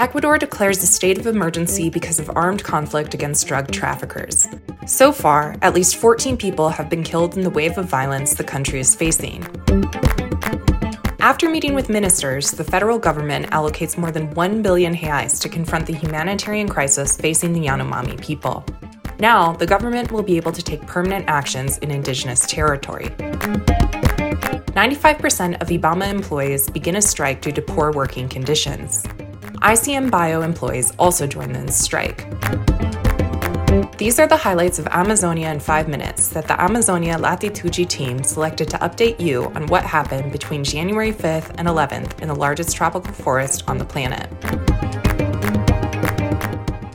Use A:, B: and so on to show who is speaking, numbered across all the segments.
A: Ecuador declares a state of emergency because of armed conflict against drug traffickers. So far, at least 14 people have been killed in the wave of violence the country is facing. After meeting with ministers, the federal government allocates more than 1 billion reais to confront the humanitarian crisis facing the Yanomami people. Now, the government will be able to take permanent actions in indigenous territory. 95% of IBAMA employees begin a strike due to poor working conditions. ICMBio employees also join in the strike. These are the highlights of Amazonia in five minutes that the Amazonia Latitude team selected to update you on what happened between January 5th and 11th in the largest tropical forest on the planet.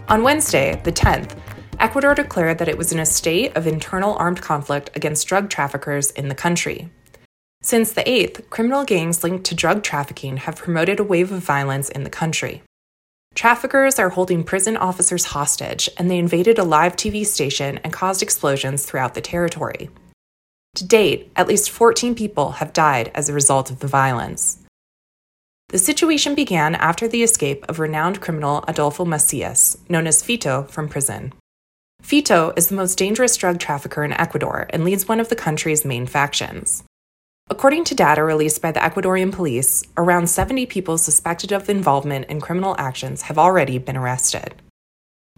A: On Wednesday, the 10th, Ecuador declared that it was in a state of internal armed conflict against drug traffickers in the country. Since the 8th, criminal gangs linked to drug trafficking have promoted a wave of violence in the country. Traffickers are holding prison officers hostage, and they invaded a live TV station and caused explosions throughout the territory. To date, at least 14 people have died as a result of the violence. The situation began after the escape of renowned criminal Adolfo Macias, known as Fito, from prison. Fito is the most dangerous drug trafficker in Ecuador and leads one of the country's main factions. According to data released by the Ecuadorian police, around 70 people suspected of involvement in criminal actions have already been arrested.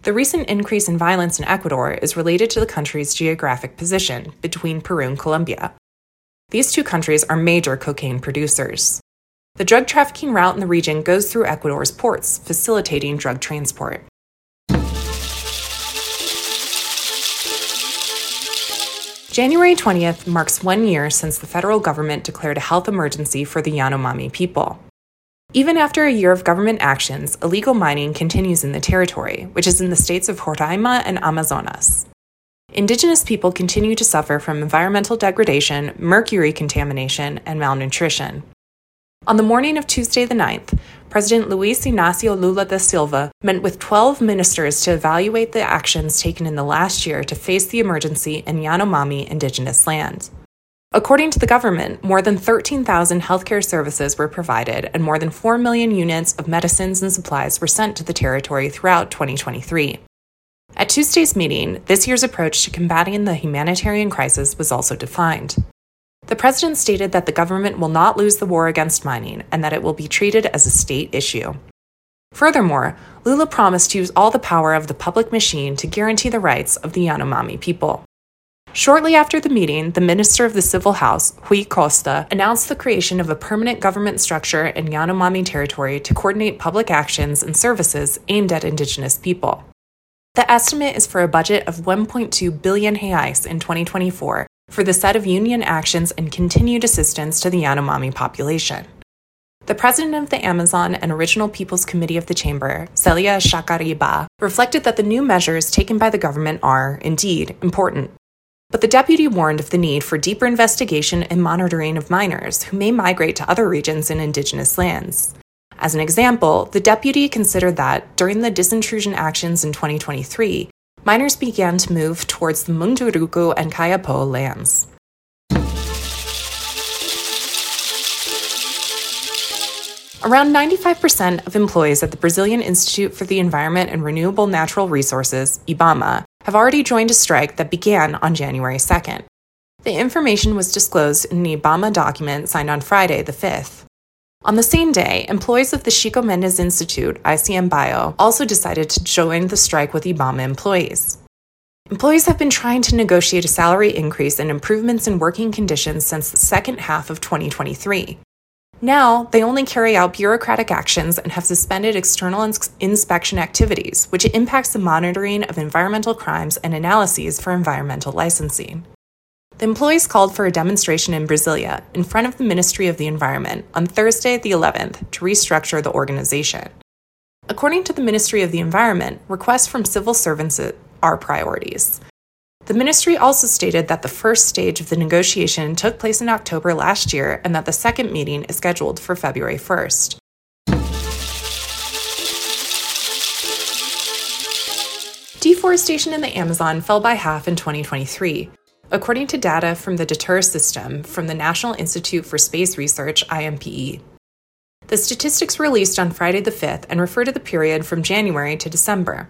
A: The recent increase in violence in Ecuador is related to the country's geographic position between Peru and Colombia. These two countries are major cocaine producers. The drug trafficking route in the region goes through Ecuador's ports, facilitating drug transport. January 20th marks one year since the federal government declared a health emergency for the Yanomami people. Even after a year of government actions, illegal mining continues in the territory, which is in the states of Roraima and Amazonas. Indigenous people continue to suffer from environmental degradation, mercury contamination, and malnutrition. On the morning of Tuesday the 9th, President Luis Ignacio Lula da Silva met with 12 ministers to evaluate the actions taken in the last year to face the emergency in Yanomami indigenous land. According to the government, more than 13,000 healthcare services were provided and more than 4 million units of medicines and supplies were sent to the territory throughout 2023. At Tuesday's meeting, this year's approach to combating the humanitarian crisis was also defined. The president stated that the government will not lose the war against mining and that it will be treated as a state issue. Furthermore, Lula promised to use all the power of the public machine to guarantee the rights of the Yanomami people. Shortly after the meeting, the Minister of the Civil House, Rui Costa, announced the creation of a permanent government structure in Yanomami territory to coordinate public actions and services aimed at indigenous people. The estimate is for a budget of 1.2 billion reais in 2024 for the set of union actions and continued assistance to the Yanomami population. The president of the Amazon and Original Peoples Committee of the Chamber, Celia Xakriabá, reflected that the new measures taken by the government are, indeed, important. But the deputy warned of the need for deeper investigation and monitoring of miners who may migrate to other regions in indigenous lands. As an example, the deputy considered that, during the disintrusion actions in 2023, miners began to move towards the Munduruku and Kayapo lands. Around 95% of employees at the Brazilian Institute for the Environment and Renewable Natural Resources, IBAMA, have already joined a strike that began on January 2nd. The information was disclosed in an IBAMA document signed on Friday, the 5th. On the same day, employees of the Chico Mendes Institute, ICMBio, also decided to join the strike with IBAMA employees. Employees have been trying to negotiate a salary increase and improvements in working conditions since the second half of 2023. Now, they only carry out bureaucratic actions and have suspended external ins- inspection activities, which impacts the monitoring of environmental crimes and analyses for environmental licensing. The employees called for a demonstration in Brasilia in front of the Ministry of the Environment on Thursday, the 11th, to restructure the organization. According to the Ministry of the Environment, requests from civil servants are priorities. The ministry also stated that the first stage of the negotiation took place in October last year and that the second meeting is scheduled for February 1st. Deforestation in the Amazon fell by half in 2023, According to data from the DETER system from the National Institute for Space Research, INPE, The statistics were released on Friday the 5th and refer to the period from January to December.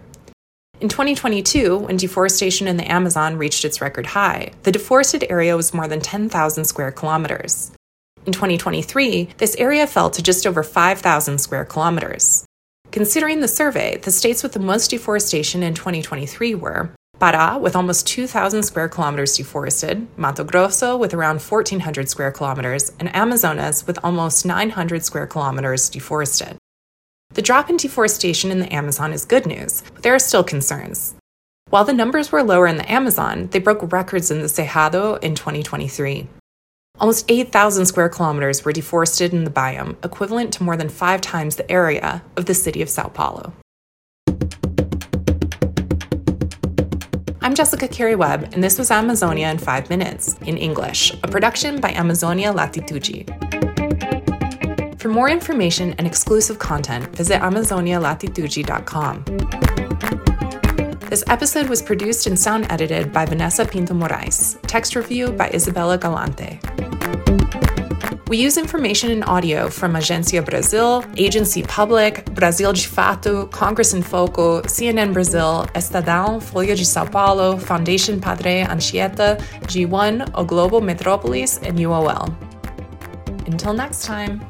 A: In 2022, when deforestation in the Amazon reached its record high, the deforested area was more than 10,000 square kilometers. In 2023, this area fell to just over 5,000 square kilometers. Considering the survey, the states with the most deforestation in 2023 were Pará, with almost 2,000 square kilometers deforested, Mato Grosso, with around 1,400 square kilometers, and Amazonas, with almost 900 square kilometers deforested. The drop in deforestation in the Amazon is good news, but there are still concerns. While the numbers were lower in the Amazon, they broke records in the Cerrado in 2023. Almost 8,000 square kilometers were deforested in the biome, equivalent to more than five times the area of the city of Sao Paulo. Jessica Carey Webb, and this was Amazonia in 5 Minutes, in English, a production by Amazonia Latitude. For more information and exclusive content, visit amazonialatitude.com. This episode was produced and sound edited by Vanessa Pinto Morais, text review by Isabella Galante. We use information and audio from Agência Brasil, Agency Public, Brasil de Fato, Congress in Foco, CNN Brazil, Estadão, Folha de São Paulo, Foundation Padre Anchieta, G1, O Globo Metrópolis, and UOL. Until next time.